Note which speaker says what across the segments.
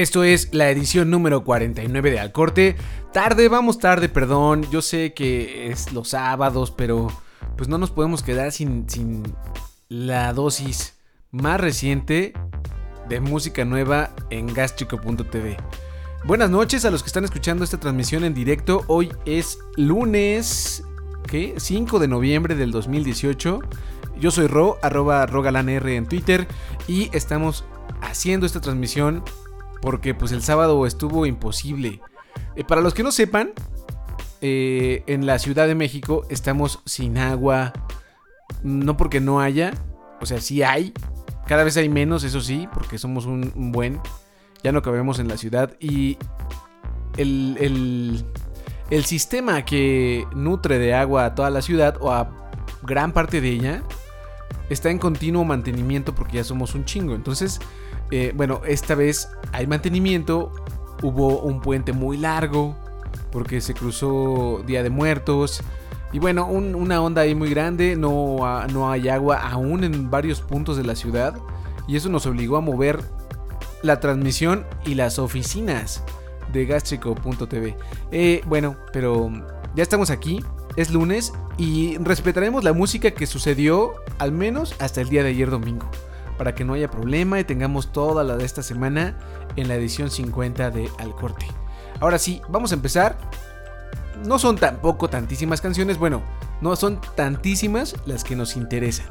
Speaker 1: Esto es la edición número 49 de Al Corte. Tarde, vamos tarde, perdón. Yo sé que es los sábados, pero pues no nos podemos quedar sin, sin la dosis más reciente de música nueva en gastrico.tv. Buenas noches a los que están escuchando esta transmisión en directo. Hoy es lunes, ¿qué? 5 de noviembre del 2018. Yo soy Ro, arroba rogalanr en Twitter y estamos haciendo esta transmisión porque pues el sábado estuvo imposible. Eh, para los que no sepan, eh, en la Ciudad de México estamos sin agua, no porque no haya, o sea, sí hay, cada vez hay menos, eso sí, porque somos un, buen, ya no cabemos en la ciudad y el, el, el sistema que nutre de agua a toda la ciudad o a gran parte de ella está en continuo mantenimiento porque ya somos un chingo. Entonces, eh, bueno, esta vez hay mantenimiento. Hubo un puente muy largo porque se cruzó Día de Muertos. Y bueno, una onda ahí muy grande. No, no hay agua aún en varios puntos de la ciudad. Y eso nos obligó a mover la transmisión y las oficinas de gastrico.tv. Eh, bueno, pero ya estamos aquí. Es lunes y respetaremos la música que sucedió al menos hasta el día de ayer domingo, para que no haya problema y tengamos toda la de esta semana en la edición 50 de Al Corte. Ahora sí, vamos a empezar. No son tampoco tantísimas canciones, bueno, no son tantísimas las que nos interesan,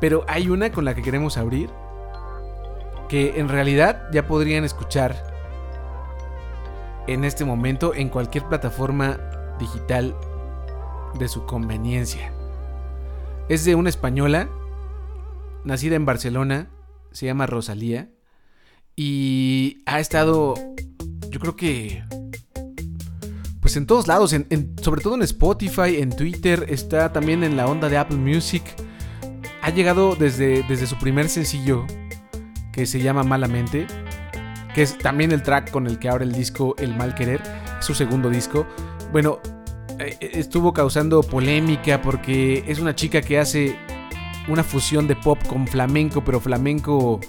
Speaker 1: pero hay una con la que queremos abrir que en realidad ya podrían escuchar en este momento en cualquier plataforma digital de su conveniencia. Es de una española, nacida en Barcelona, se llama Rosalía, y ha estado, yo creo que, pues en todos lados, sobre todo en Spotify, en Twitter, está también en la onda de Apple Music. Ha llegado desde, desde su primer sencillo, que se llama Malamente, que es también el track con el que abre el disco El Mal Querer, su segundo disco. Bueno, eh, estuvo causando polémica porque es una chica que hace una fusión de pop con flamenco, pero flamenco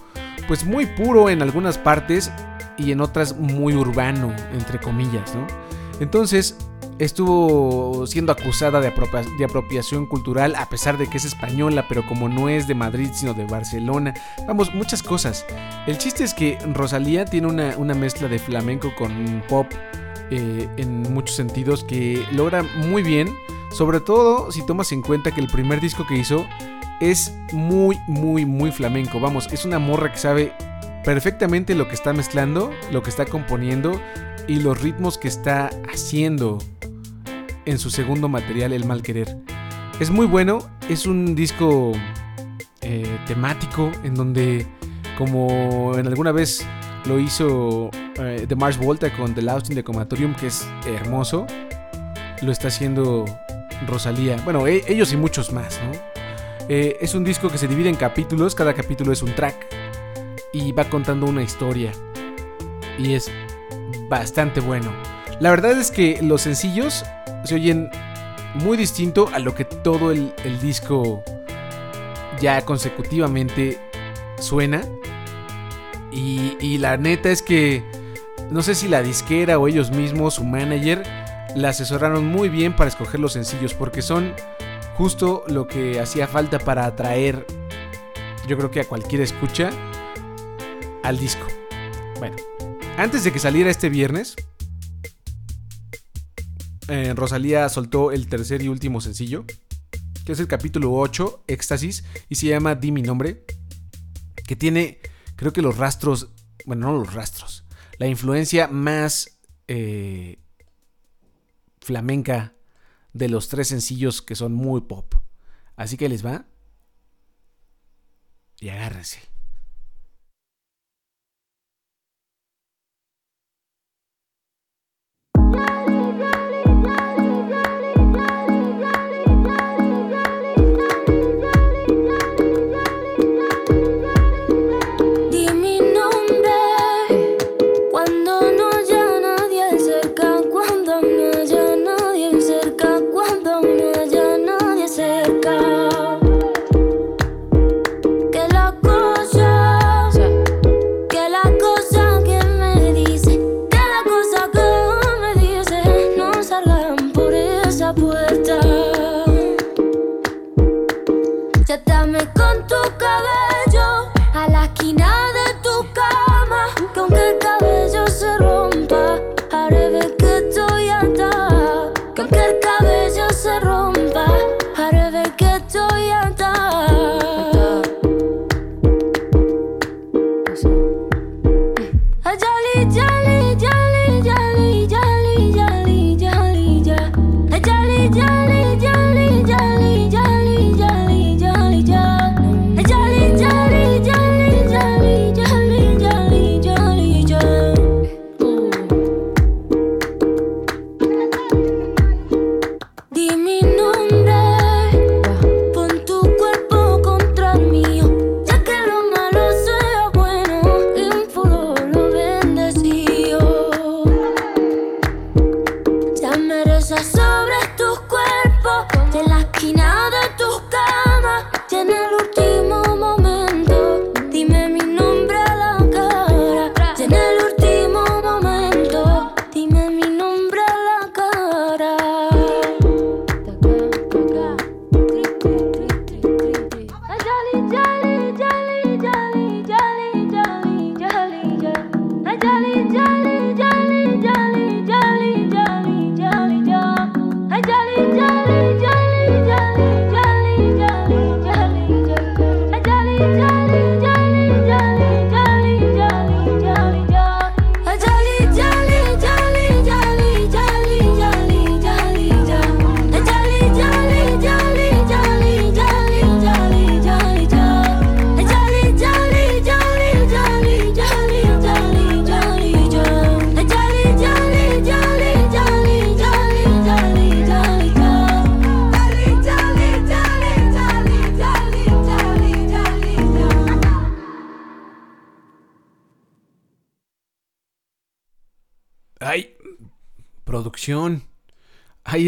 Speaker 1: pues muy puro en algunas partes y en otras muy urbano, entre comillas, ¿no? Entonces estuvo siendo acusada de, apropiación cultural a pesar de que es española, pero como no es de Madrid sino de Barcelona. Vamos, muchas cosas. El chiste es que Rosalía tiene una, mezcla de flamenco con pop eh, en muchos sentidos que logra muy bien, sobre todo si tomas en cuenta que el primer disco que hizo es muy, muy, muy flamenco. Vamos, es una morra que sabe perfectamente lo que está mezclando, lo que está componiendo y los ritmos que está haciendo en su segundo material, El Mal Querer. Es muy bueno, es un disco eh, temático en donde, como en alguna vez lo hizo eh, de Mars Volta con The Lost in the Comatorium, que es hermoso. Lo está haciendo Rosalía. Bueno, e, ellos y muchos más, ¿no? Eh, es un disco que se divide en capítulos, cada capítulo es un track y va contando una historia. Y es bastante bueno. La verdad es que los sencillos se oyen muy distinto a lo que todo el, disco ya consecutivamente suena. Y, y, la neta es que no sé si la disquera o ellos mismos, su manager, la asesoraron muy bien para escoger los sencillos porque son justo lo que hacía falta para atraer, yo creo que a cualquier escucha, al disco. Bueno, antes de que saliera este viernes, eh, Rosalía soltó el tercer y último sencillo, que es el capítulo 8, Éxtasis, y se llama Di mi nombre, que tiene, creo que los rastros, bueno, no los rastros, la influencia más eh, flamenca de los tres sencillos que son muy pop. Así que les va. Y agárrense.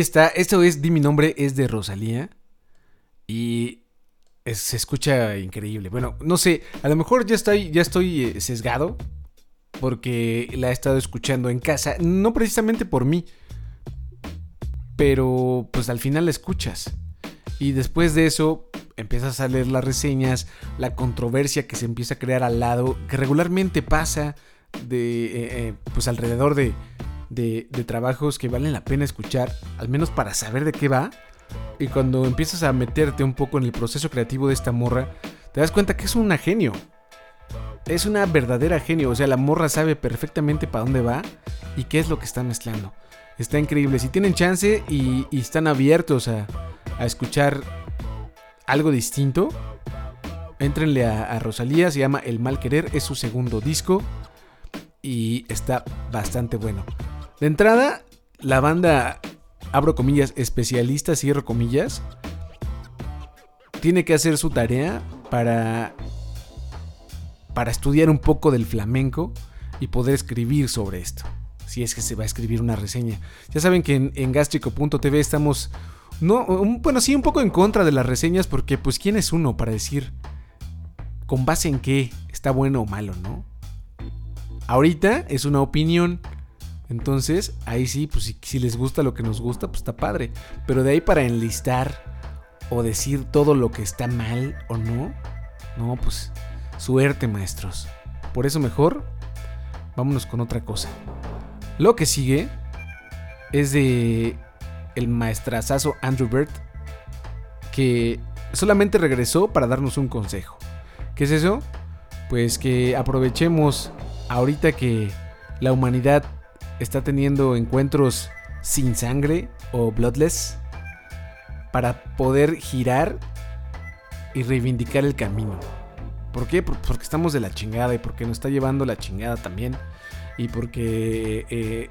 Speaker 1: Está. Esto es Di mi nombre, es de Rosalía. Y se escucha increíble. Bueno, no sé, a lo mejor ya estoy, ya estoy eh, sesgado. Porque la he estado escuchando en casa. No precisamente por mí. Pero pues al final la escuchas. Y después de eso empiezas a leer las reseñas, la controversia que se empieza a crear al lado, que regularmente pasa de, eh, eh, pues alrededor de, de, trabajos que valen la pena escuchar, al menos para saber de qué va. Y cuando empiezas a meterte un poco en el proceso creativo de esta morra, te das cuenta que es una genio. Es una verdadera genio. O sea, la morra sabe perfectamente para dónde va y qué es lo que está mezclando. Está increíble. Si tienen chance y, están abiertos a, escuchar algo distinto, entrenle a, a Rosalía. Se llama El Mal Querer. Es su segundo disco. Y está bastante bueno. De entrada, la banda, abro comillas, especialista, cierro comillas, tiene que hacer su tarea para, para estudiar un poco del flamenco y poder escribir sobre esto. Si es que se va a escribir una reseña. Ya saben que en, en gastrico.tv estamos, no, bueno, sí, un poco en contra de las reseñas porque pues quién es uno para decir con base en qué está bueno o malo, ¿no? Ahorita es una opinión entonces, ahí sí, pues si, les gusta lo que nos gusta, pues está padre. Pero de ahí para enlistar o decir todo lo que está mal o no, no, pues suerte, maestros. Por eso mejor, vámonos con otra cosa. Lo que sigue es de el maestrazazo Andrew Bird, que solamente regresó para darnos un consejo. ¿Qué es eso? Pues que aprovechemos ahorita que la humanidad está teniendo encuentros sin sangre o bloodless para poder girar y reivindicar el camino. ¿Por qué? Porque estamos de la chingada y porque nos está llevando la chingada también. Y porque eh,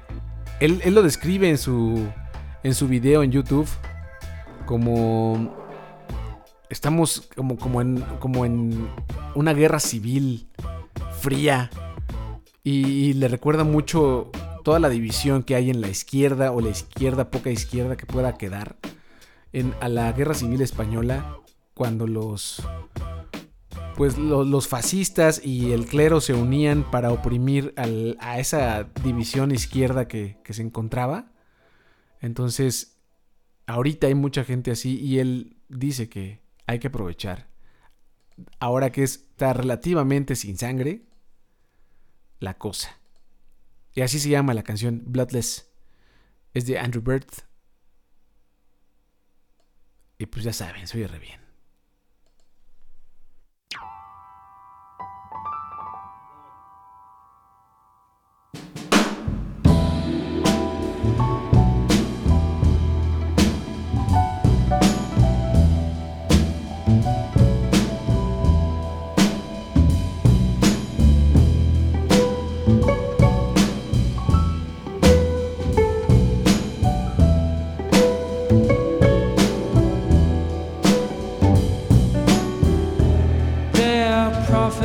Speaker 1: él, lo describe en su, en su video en YouTube como estamos como, como, en, como en una guerra civil fría. y le recuerda mucho toda la división que hay en la izquierda o la izquierda, poca izquierda que pueda quedar en, a la guerra civil española cuando los pues los fascistas y el clero se unían para oprimir a esa división izquierda que, que se encontraba. Entonces, ahorita hay mucha gente así y él dice que hay que aprovechar. Ahora que está relativamente sin sangre, la cosa. Y así se llama la canción Bloodless. Es de Andrew Bird. Y pues ya saben, soy re bien.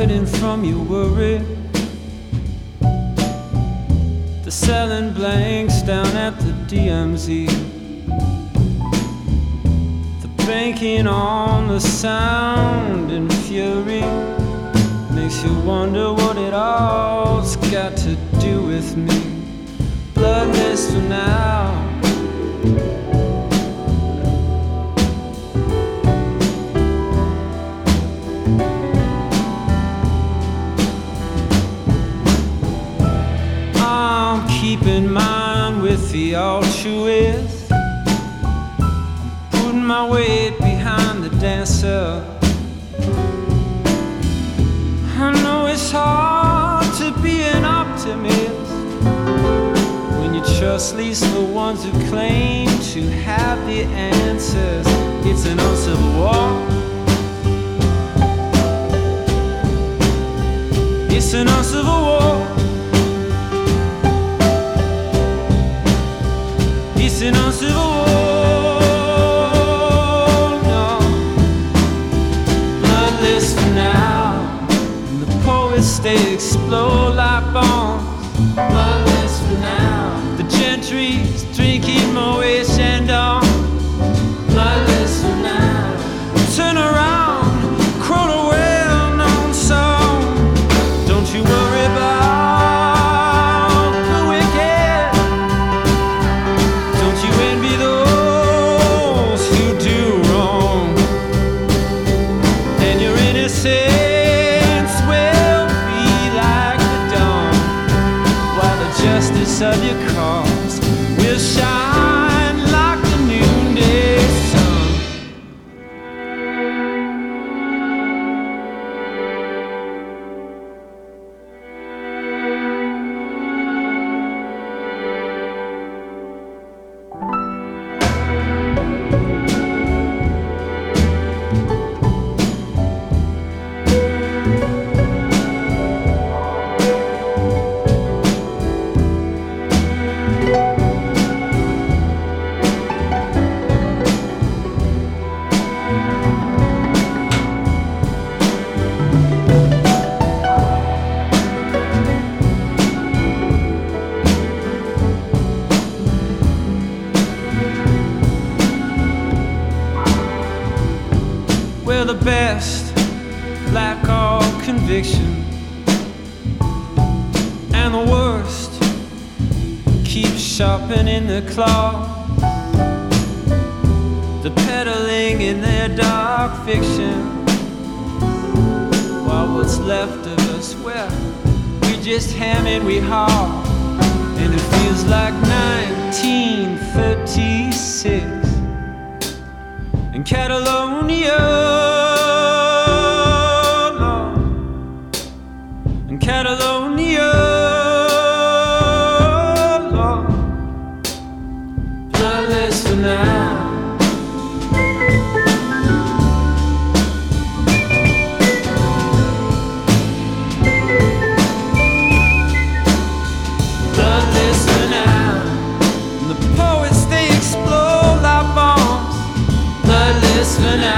Speaker 2: Hiding from your worry. the selling blanks down at the DMZ. The banking on the sound and fury. Makes you wonder what it all's got to do with me. Bloodless for now. least the ones who claim to have the answers. It's an uncivil war. It's an uncivil war. It's an uncivil war. stay explode like bombs. the
Speaker 1: night.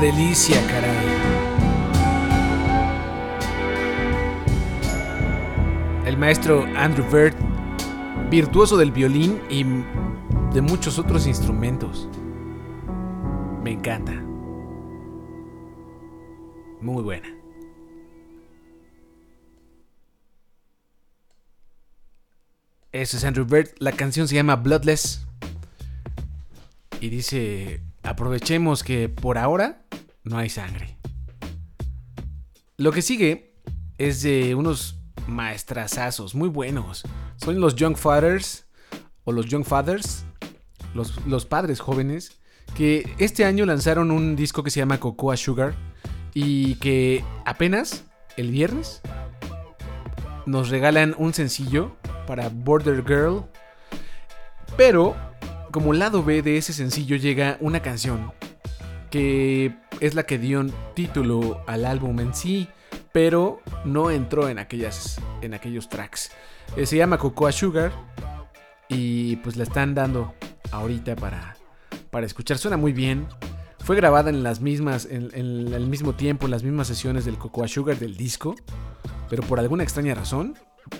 Speaker 1: Delicia, caray. El maestro Andrew Bird, virtuoso del violín y de muchos otros instrumentos. Me encanta. Muy buena. Ese es Andrew Bird. La canción se llama Bloodless. Y dice, aprovechemos que por ahora no hay sangre. Lo que sigue es de unos maestrazazos muy buenos. Son los Young Fathers o los Young Fathers, los, los padres jóvenes, que este año lanzaron un disco que se llama Cocoa Sugar y que apenas el viernes nos regalan un sencillo para Border Girl. Pero como lado B de ese sencillo llega una canción que es la que dio título al álbum en sí, pero no entró en, aquellas, en aquellos tracks. Eh, se llama Cocoa Sugar y pues la están dando ahorita para, para escuchar. Suena muy bien. Fue grabada en las mismas, en, en el mismo tiempo, en las mismas sesiones del Cocoa Sugar del disco, pero por alguna extraña razón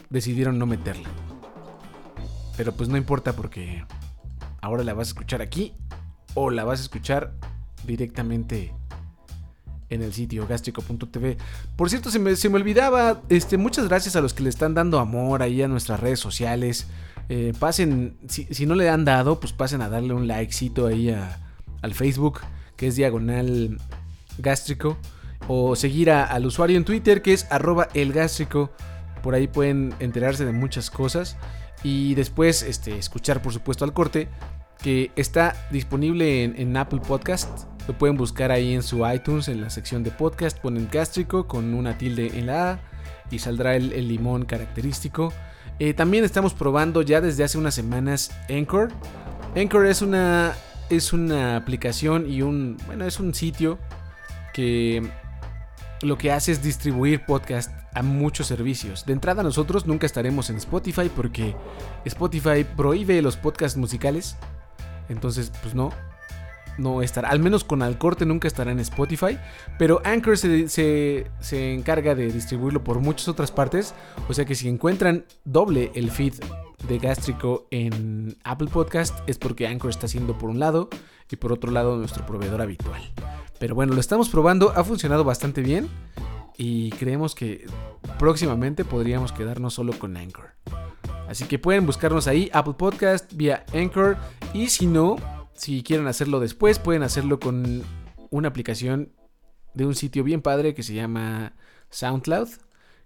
Speaker 1: decidieron no meterla. Pero pues no importa porque ahora la vas a escuchar aquí o la vas a escuchar directamente en el sitio gástrico.tv. Por cierto, se me, olvidaba, este, muchas gracias a los que le están dando amor ahí a nuestras redes sociales. Eh, pasen, si, no le han dado, pues pasen a darle un likecito ahí al Facebook, que es diagonal gástrico. O seguir al usuario en Twitter, que es arroba elgástrico. Por ahí pueden enterarse de muchas cosas. Y después este, escuchar, por supuesto, al corte, que está disponible en, Apple Podcast. Lo pueden buscar ahí en su iTunes, en la sección de podcast. Ponen gástrico con una tilde en la A y saldrá el, limón característico. Eh, también estamos probando ya desde hace unas semanas Anchor. Anchor es una, es una aplicación y un, bueno, es un sitio que lo que hace es distribuir podcast a muchos servicios. De entrada nosotros nunca estaremos en Spotify porque Spotify prohíbe los podcasts musicales. Entonces, pues no, no estará. Al menos con Al Corte nunca estará en Spotify. Pero Anchor se, se, encarga de distribuirlo por muchas otras partes. O sea que si encuentran doble el feed de Gástrico en Apple Podcast es porque Anchor está haciendo por un lado y por otro lado nuestro proveedor habitual. Pero bueno, lo estamos probando, ha funcionado bastante bien y creemos que próximamente podríamos quedarnos solo con Anchor. Así que pueden buscarnos ahí, Apple Podcast, vía Anchor. Y si no, si quieren hacerlo después, pueden hacerlo con una aplicación de un sitio bien padre que se llama SoundCloud.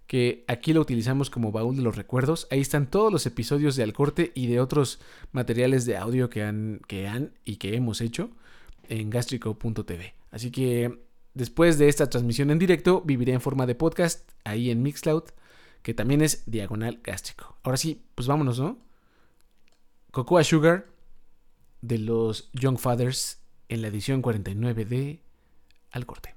Speaker 1: Que aquí lo utilizamos como baúl de los recuerdos. Ahí están todos los episodios de Al Corte y de otros materiales de audio que han, que han y que hemos hecho en gastrico.tv. Así que después de esta transmisión en directo, viviré en forma de podcast ahí en Mixcloud, que también es diagonal gástrico. Ahora sí, pues vámonos, ¿no? Cocoa Sugar de los Young Fathers en la edición 49 de Al Corte.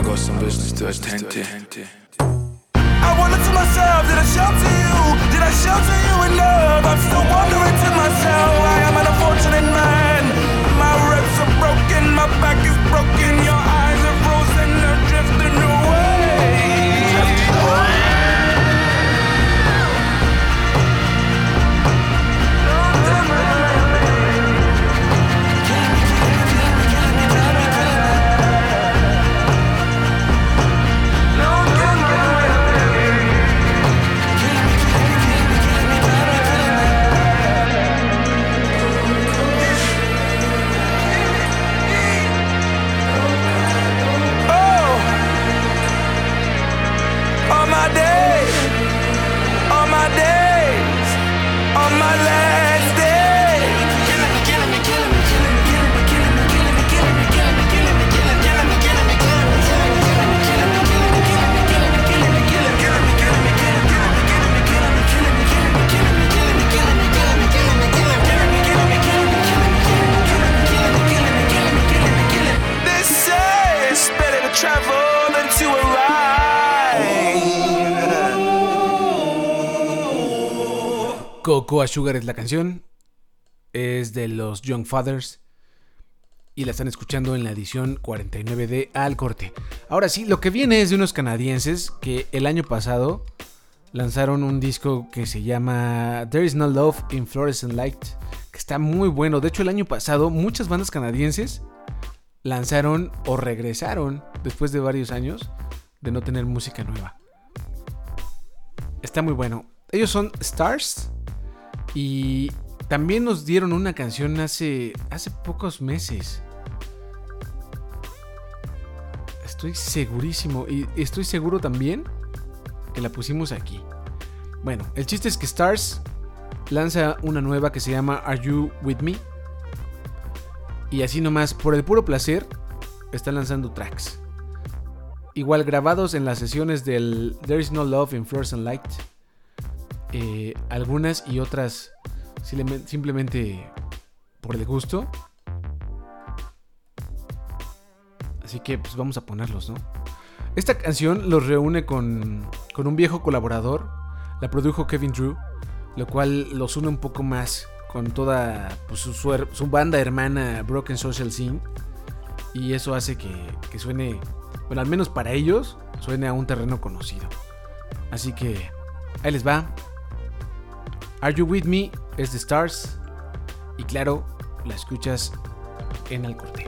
Speaker 2: I got some business to attend to. I wonder to myself, did I shelter you? Did I shelter you enough? I'm still wondering to myself, I am an unfortunate man.
Speaker 1: Cocoa Sugar es la canción. Es de los Young Fathers. Y la están escuchando en la edición 49 de Al Corte. Ahora sí, lo que viene es de unos canadienses que el año pasado lanzaron un disco que se llama There is No Love in Fluorescent Light. Que está muy bueno. De hecho, el año pasado muchas bandas canadienses lanzaron o regresaron después de varios años de no tener música nueva. Está muy bueno. Ellos son Stars y también nos dieron una canción hace, hace pocos meses. Estoy segurísimo y estoy seguro también que la pusimos aquí. Bueno, el chiste es que Stars lanza una nueva que se llama Are You With Me? Y así nomás, por el puro placer, está lanzando tracks. Igual grabados en las sesiones del There is No Love in Flowers and Light. Eh, algunas y otras simplemente por el gusto. Así que pues vamos a ponerlos, ¿no? Esta canción los reúne con, con un viejo colaborador. La produjo Kevin Drew, lo cual los une un poco más con toda pues, su, banda hermana Broken Social Scene. Y eso hace que, que suene, bueno, al menos para ellos, suene a un terreno conocido. Así que ahí les va. Are You With Me es de Stars. Y claro, la escuchas en el corte.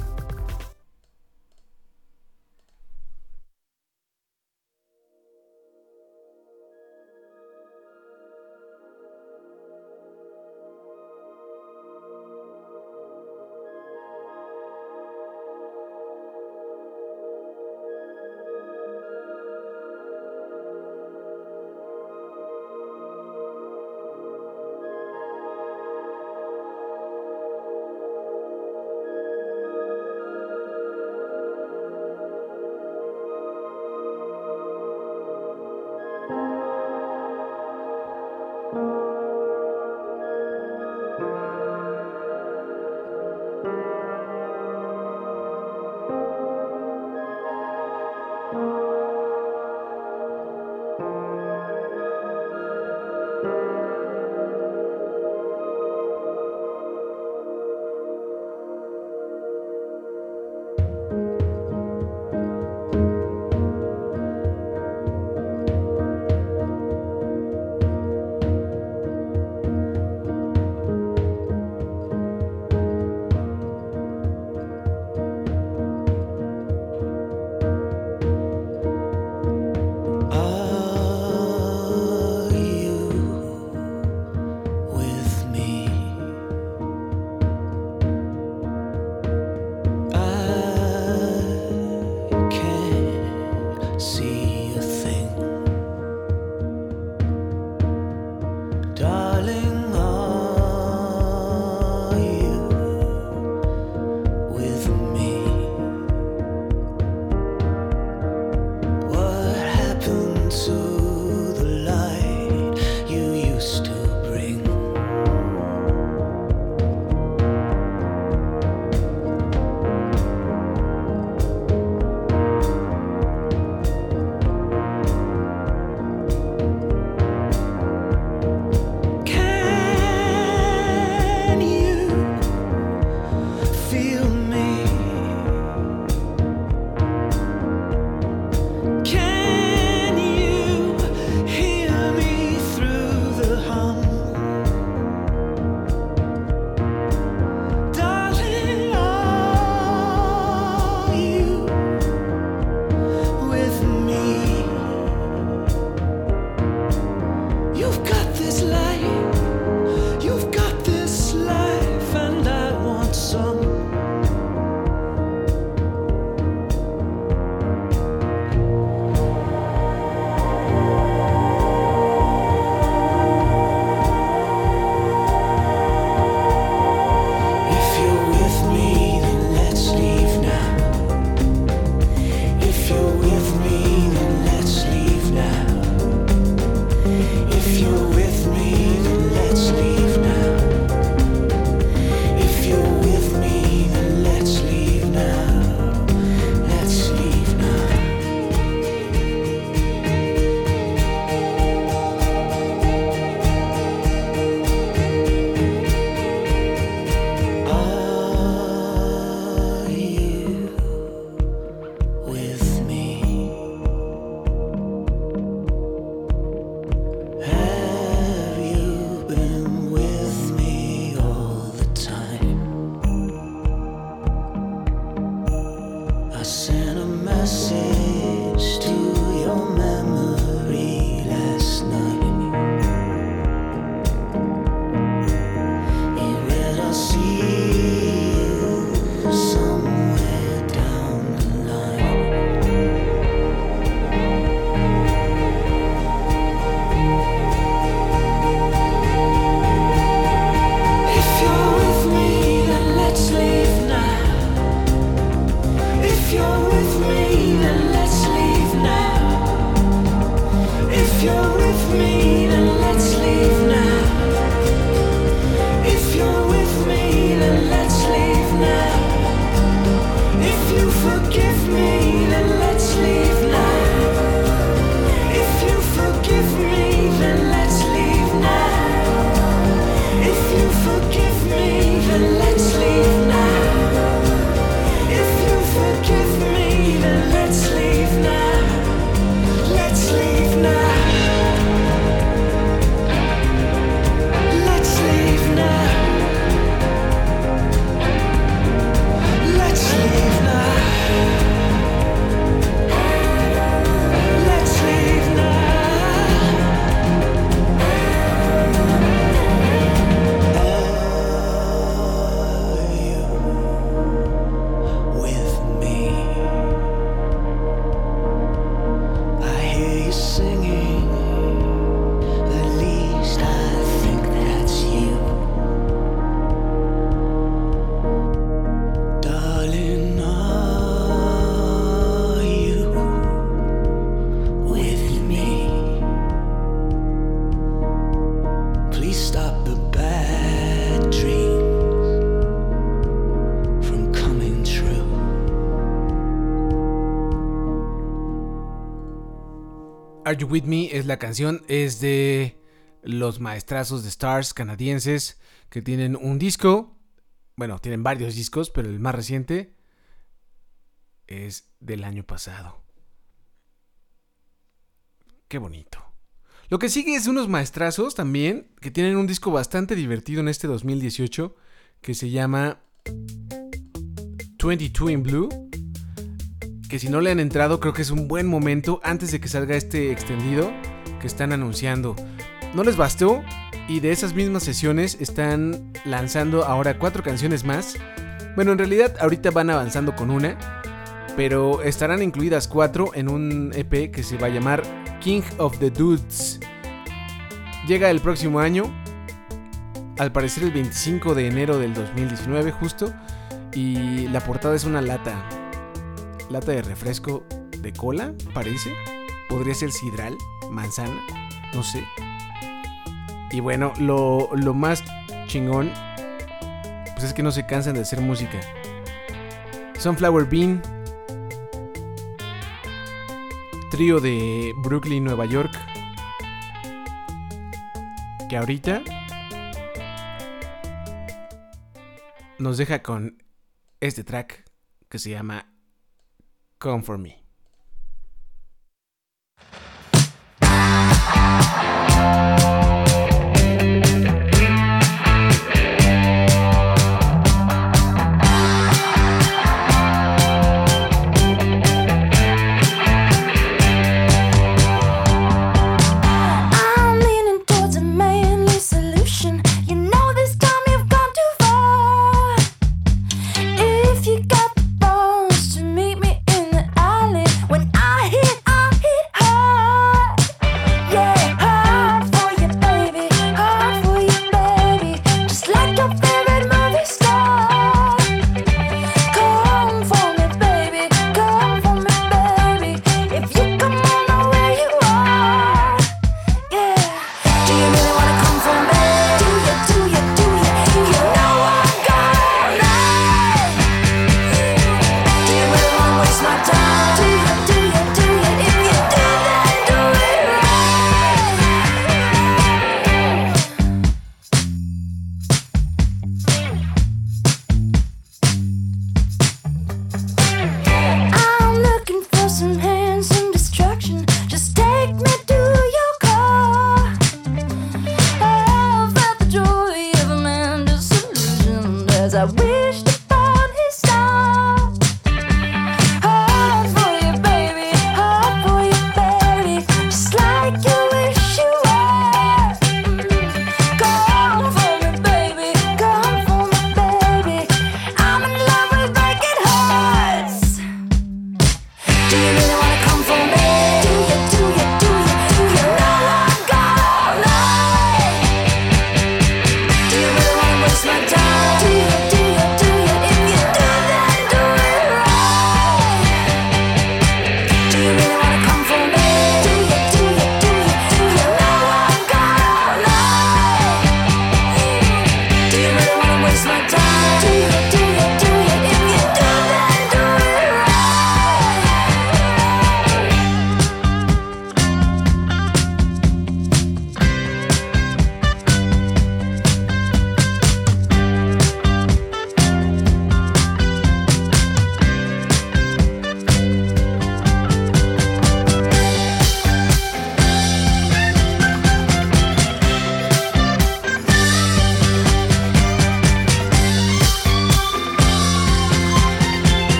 Speaker 3: Are You With Me es la canción, es de los maestrazos de Stars canadienses que tienen un disco, bueno, tienen varios discos, pero el más reciente es del año pasado. Qué bonito. Lo que sigue es unos maestrazos también que tienen un disco bastante divertido en este 2018 que se llama 22 in Blue. Que si no le han entrado creo que es un buen momento antes de que salga este extendido que están anunciando. No les bastó y de esas mismas sesiones están lanzando ahora cuatro canciones más. Bueno, en realidad ahorita van avanzando con una, pero estarán incluidas cuatro en un EP que se va a llamar King of the Dudes. Llega el próximo año, al parecer el 25 de enero del 2019 justo, y la portada es una lata, lata de refresco de cola, parece. Podría ser sidral, manzana, no sé. Y bueno, lo, lo más chingón, pues es que no se cansan de hacer música. Sunflower Bean, trío de Brooklyn, Nueva York, que ahorita nos deja con este track que se llama Come For Me.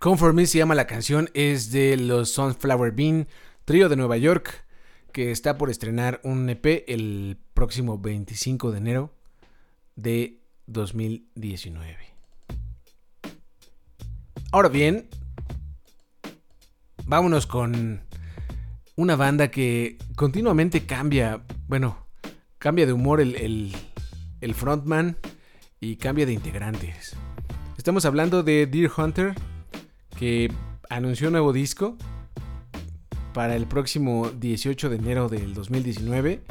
Speaker 4: Come For Me
Speaker 1: se llama la canción, es de los Sunflower Bean, trío de Nueva York, que está por estrenar un EP el próximo 25 de enero de 2019. Ahora bien, vámonos con una banda que continuamente cambia, bueno, cambia de humor el, el- el frontman y cambia de integrantes. Estamos hablando de Deer Hunter, que anunció un nuevo disco para el próximo 18 de enero del 2019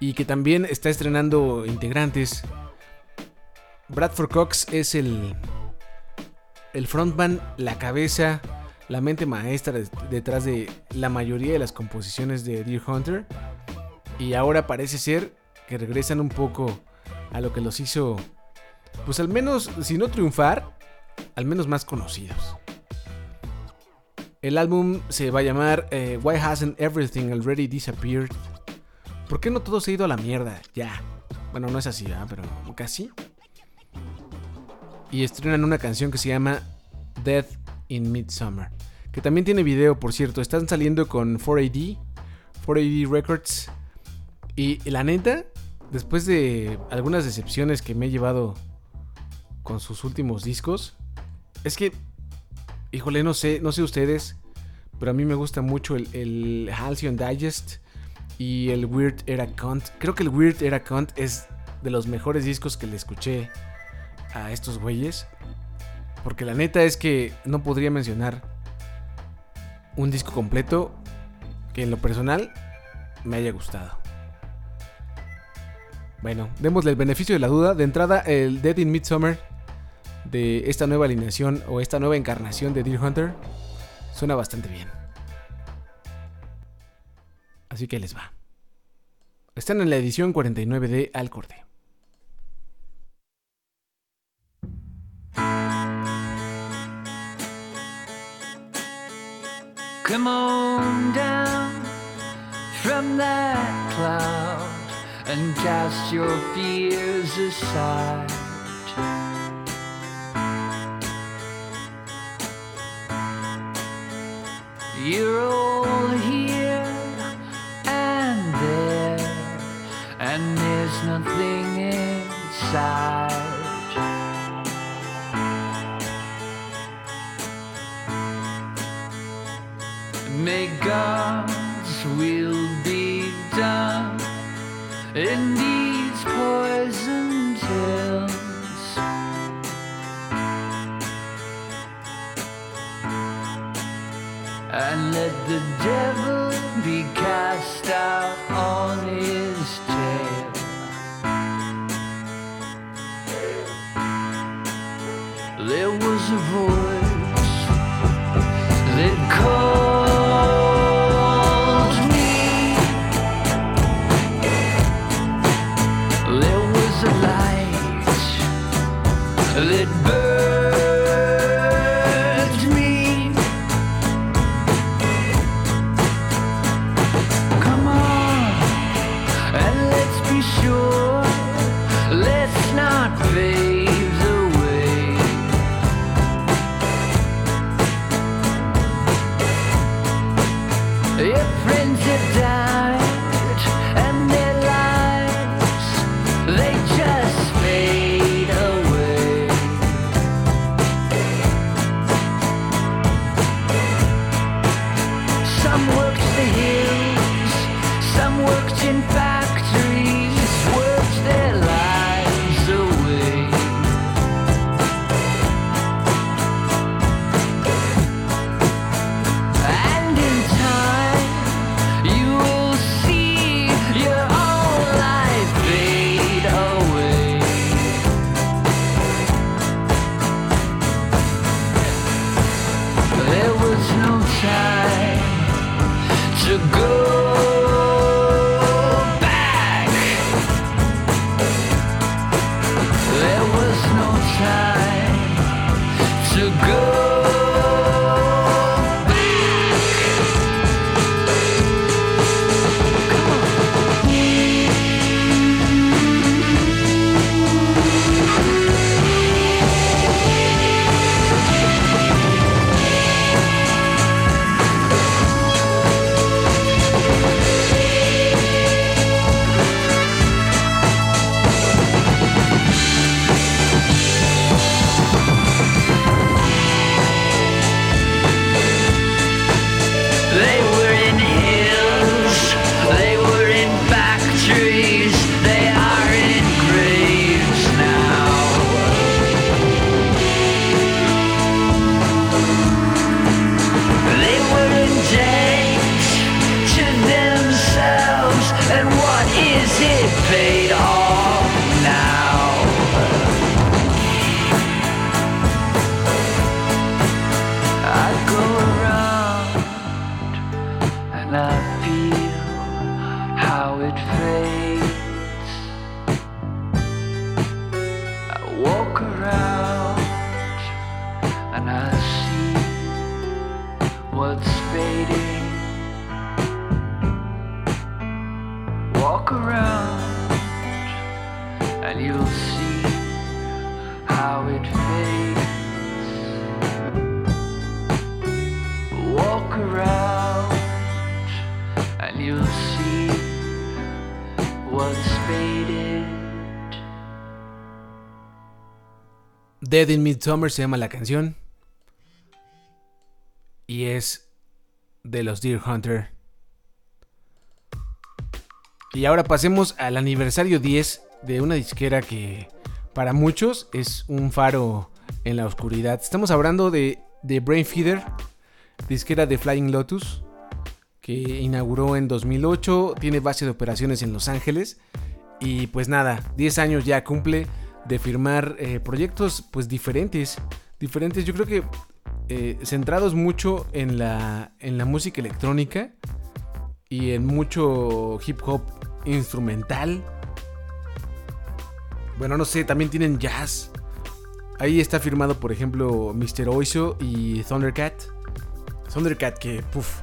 Speaker 1: y que también está estrenando integrantes. Bradford Cox es el, el frontman, la cabeza, la mente maestra de- detrás de la mayoría de las composiciones de Deer Hunter. Y ahora parece ser que regresan un poco a lo que los hizo, pues al menos, si no triunfar, al menos más conocidos. El álbum se va a llamar eh, Why Hasn't Everything Already Disappeared? ¿Por qué no todo se ha ido a la mierda? Ya. Bueno, no es así, ¿verdad? pero casi. Y estrenan una canción que se llama Death in Midsummer. Que también tiene video, por cierto. Están saliendo con 4AD. 4AD Records. Y la neta, después de algunas decepciones que me he llevado con sus últimos discos, es que, híjole, no sé, no sé ustedes, pero a mí me gusta mucho el, el Halcyon Digest y el Weird Era Cunt. Creo que el Weird Era Cunt es de los mejores discos que le escuché a estos güeyes. Porque la neta es que no podría mencionar un disco completo que en lo personal me haya gustado. Bueno, démosle el beneficio de la duda. De entrada, el Dead in Midsummer de esta nueva alineación o esta nueva encarnación de Deer Hunter suena bastante bien. Así que les va. Están en la edición 49 de Al Corte.
Speaker 2: Come on down from that cloud and cast your fears aside. You're all here and there, and there's nothing inside. May God's will be done in these let the devil be cast out on his tail. There was a voice
Speaker 1: Dead in Midsummer se llama la canción. Y es de los Deer Hunter. Y ahora pasemos al aniversario 10 de una disquera que para muchos es un faro en la oscuridad. Estamos hablando de, de Brain Feeder, disquera de Flying Lotus, que inauguró en 2008, tiene base de operaciones en Los Ángeles. Y pues nada, 10 años ya cumple de firmar eh, proyectos pues diferentes. Diferentes, yo creo que eh, centrados mucho en la, en la música electrónica y en mucho hip hop instrumental. Bueno, no sé, también tienen jazz. Ahí está firmado, por ejemplo, Mr. Oizo y Thundercat. Thundercat que, puff,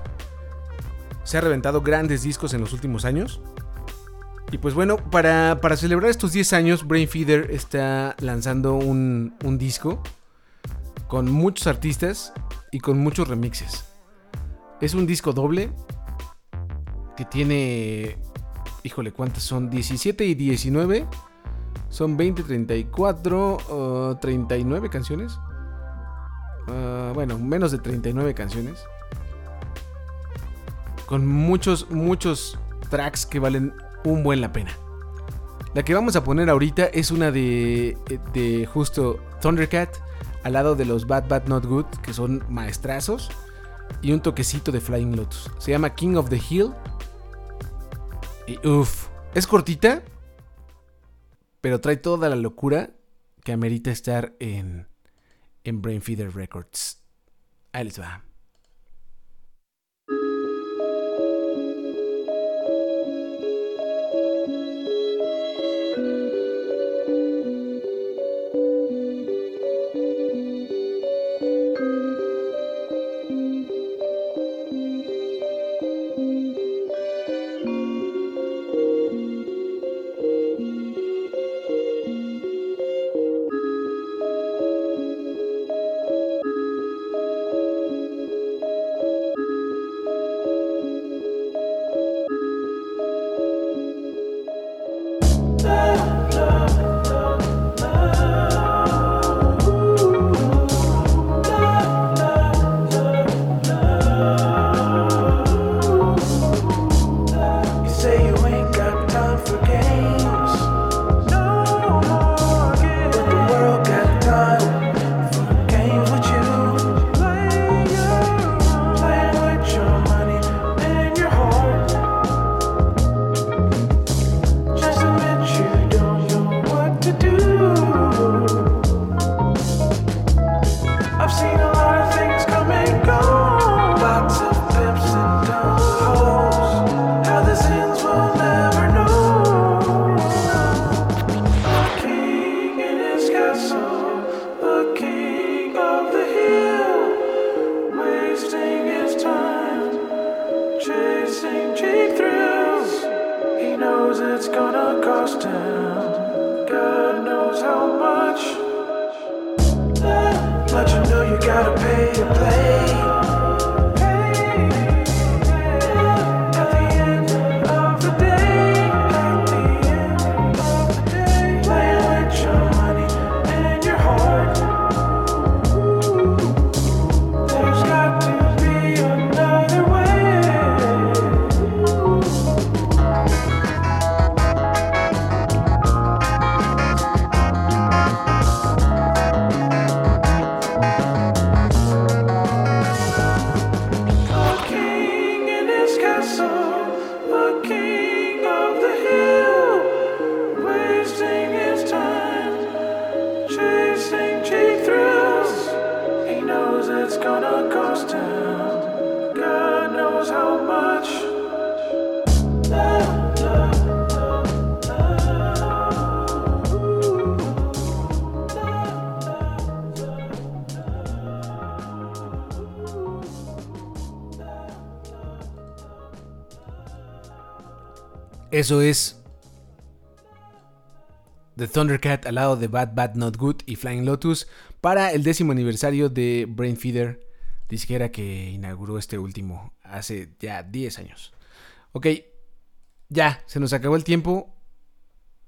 Speaker 1: se ha reventado grandes discos en los últimos años. Y pues bueno, para, para celebrar estos 10 años, Brain Feeder está lanzando un, un disco con muchos artistas y con muchos remixes. Es un disco doble que tiene, híjole, ¿cuántas son? 17 y 19. Son 20, 34, uh, 39 canciones. Uh, bueno, menos de 39 canciones. Con muchos, muchos tracks que valen un buen la pena. La que vamos a poner ahorita es una de, de justo Thundercat al lado de los Bad Bad Not Good, que son maestrazos, y un toquecito de Flying Lotus. Se llama King of the Hill. Y uff, es cortita, pero trae toda la locura que amerita estar en, en Brain Feeder Records. Ahí les va.
Speaker 5: Much. But you know you gotta pay to play.
Speaker 1: Eso es The Thundercat al lado de Bad Bad Not Good y Flying Lotus para el décimo aniversario de Brain Feeder, disquera que inauguró este último hace ya 10 años. Ok, ya, se nos acabó el tiempo.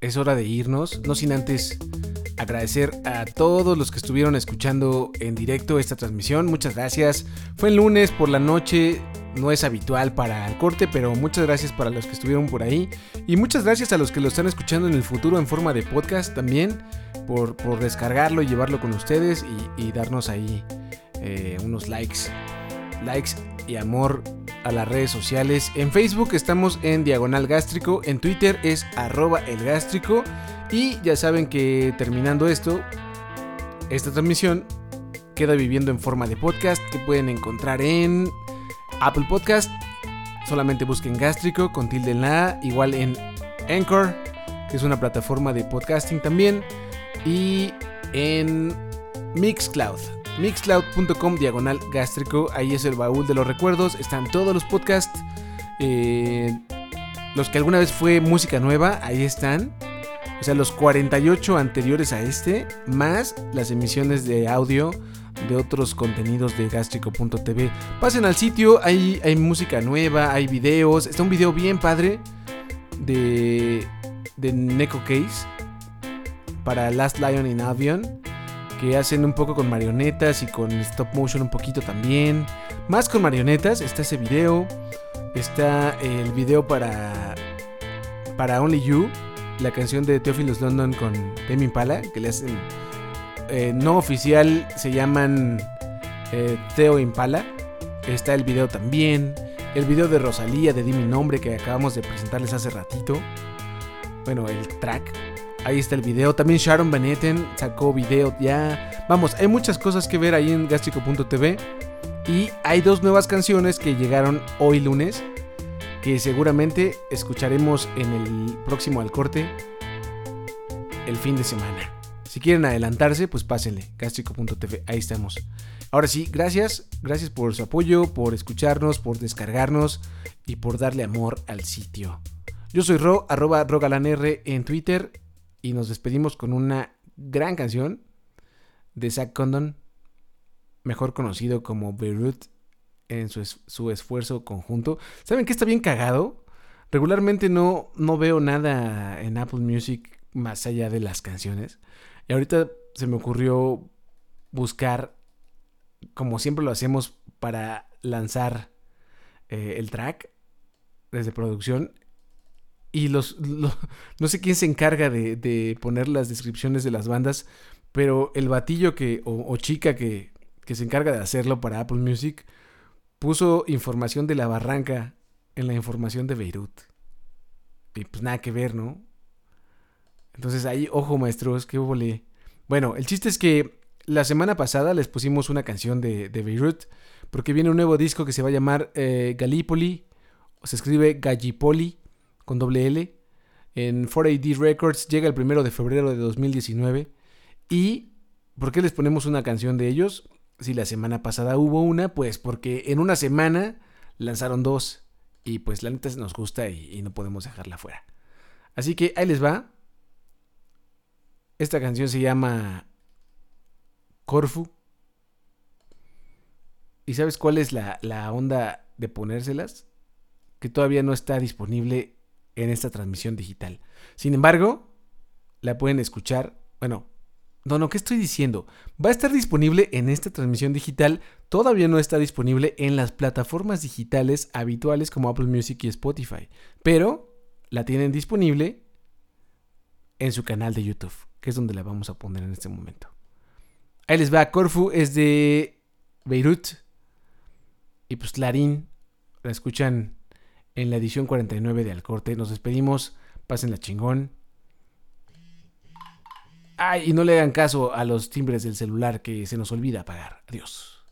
Speaker 1: Es hora de irnos, no sin antes agradecer a todos los que estuvieron escuchando en directo esta transmisión. Muchas gracias. Fue el lunes por la noche. No es habitual para el corte, pero muchas gracias para los que estuvieron por ahí. Y muchas gracias a los que lo están escuchando en el futuro en forma de podcast también. Por, descargarlo y llevarlo con ustedes y, darnos ahí eh, unos likes. Likes y amor a las redes sociales. En Facebook estamos en Diagonal Gástrico. En Twitter es arroba el. Y ya saben que terminando esto, esta transmisión queda viviendo en forma de podcast que pueden encontrar en Apple Podcast. Solamente busquen gástrico con tilde en la. Igual en Anchor, que es una plataforma de podcasting también. Y en Mixcloud. Mixcloud.com diagonal gástrico. Ahí es el baúl de los recuerdos. Están todos los podcasts. eh, los que alguna vez fue música nueva, ahí están. O sea, los 48 anteriores a este, más las emisiones de audio de otros contenidos de gástrico.tv. Pasen al sitio, hay, hay música nueva, hay videos. Está un video bien padre de, de Neko Case para Last Lion in Avion. Que hacen un poco con marionetas y con stop motion un poquito también. Más con marionetas, está ese video. Está el video para, para Only You, la canción de Theophilus London con Tame Impala, que le hacen eh, no oficial, se llaman eh, Theo Impala. Está el video también. El video de Rosalía de Di Mi Nombre que acabamos de presentarles hace ratito. Bueno, el track. Ahí está el video. También Sharon Van Etten sacó video ya. Vamos, hay muchas cosas que ver ahí en gastrico.tv. Y hay dos nuevas canciones que llegaron hoy lunes. Que seguramente escucharemos en el próximo al corte. El fin de semana. Si quieren adelantarse, pues pásenle. Gastrico.tv. Ahí estamos. Ahora sí, gracias. Gracias por su apoyo, por escucharnos, por descargarnos y por darle amor al sitio. Yo soy Ro, arroba rogalanr en Twitter. Y nos despedimos con una gran canción de Zach Condon, mejor conocido como Beirut en su, es- su esfuerzo conjunto. ¿Saben qué está bien cagado? Regularmente no, no veo nada en Apple Music más allá de las canciones. Y ahorita se me ocurrió buscar, como siempre lo hacemos, para lanzar eh, el track desde producción. Y los, lo- no sé quién se encarga de, poner las descripciones de las bandas, pero el batillo que, o, chica que se encarga de hacerlo para Apple Music, puso información de la barranca en la información de Beirut. Y pues nada que ver, ¿no? Entonces ahí, ojo maestros, qué volé. Bueno, el chiste es que la semana pasada les pusimos una canción de, Beirut, porque viene un nuevo disco que se va a llamar eh, Gallipoli, o se escribe Gallipoli, con doble L. En 4AD Records llega el primero de febrero de 2019. ¿Y por qué les ponemos una canción de ellos? Si la semana pasada hubo una, pues porque en una semana lanzaron dos. Y pues la neta nos gusta y, no podemos dejarla fuera. Así que ahí les va. Esta canción se llama Corfu. ¿Y sabes cuál es la, la onda de ponérselas? Que todavía no está disponible en esta transmisión digital. Sin embargo, la pueden escuchar. Bueno, no, no, ¿qué estoy diciendo? Va a estar disponible en esta transmisión digital. Todavía no está disponible en las plataformas digitales habituales como Apple Music y Spotify. Pero la tienen disponible en su canal de YouTube, que es donde la vamos a poner en este momento. Ahí les va. Corfu es de Beirut. Y pues Larín la escuchan en la edición 49 de Al Corte. Nos despedimos. Pásenla chingón. Ay, y no le hagan caso a los timbres del celular que se nos olvida apagar. Adiós.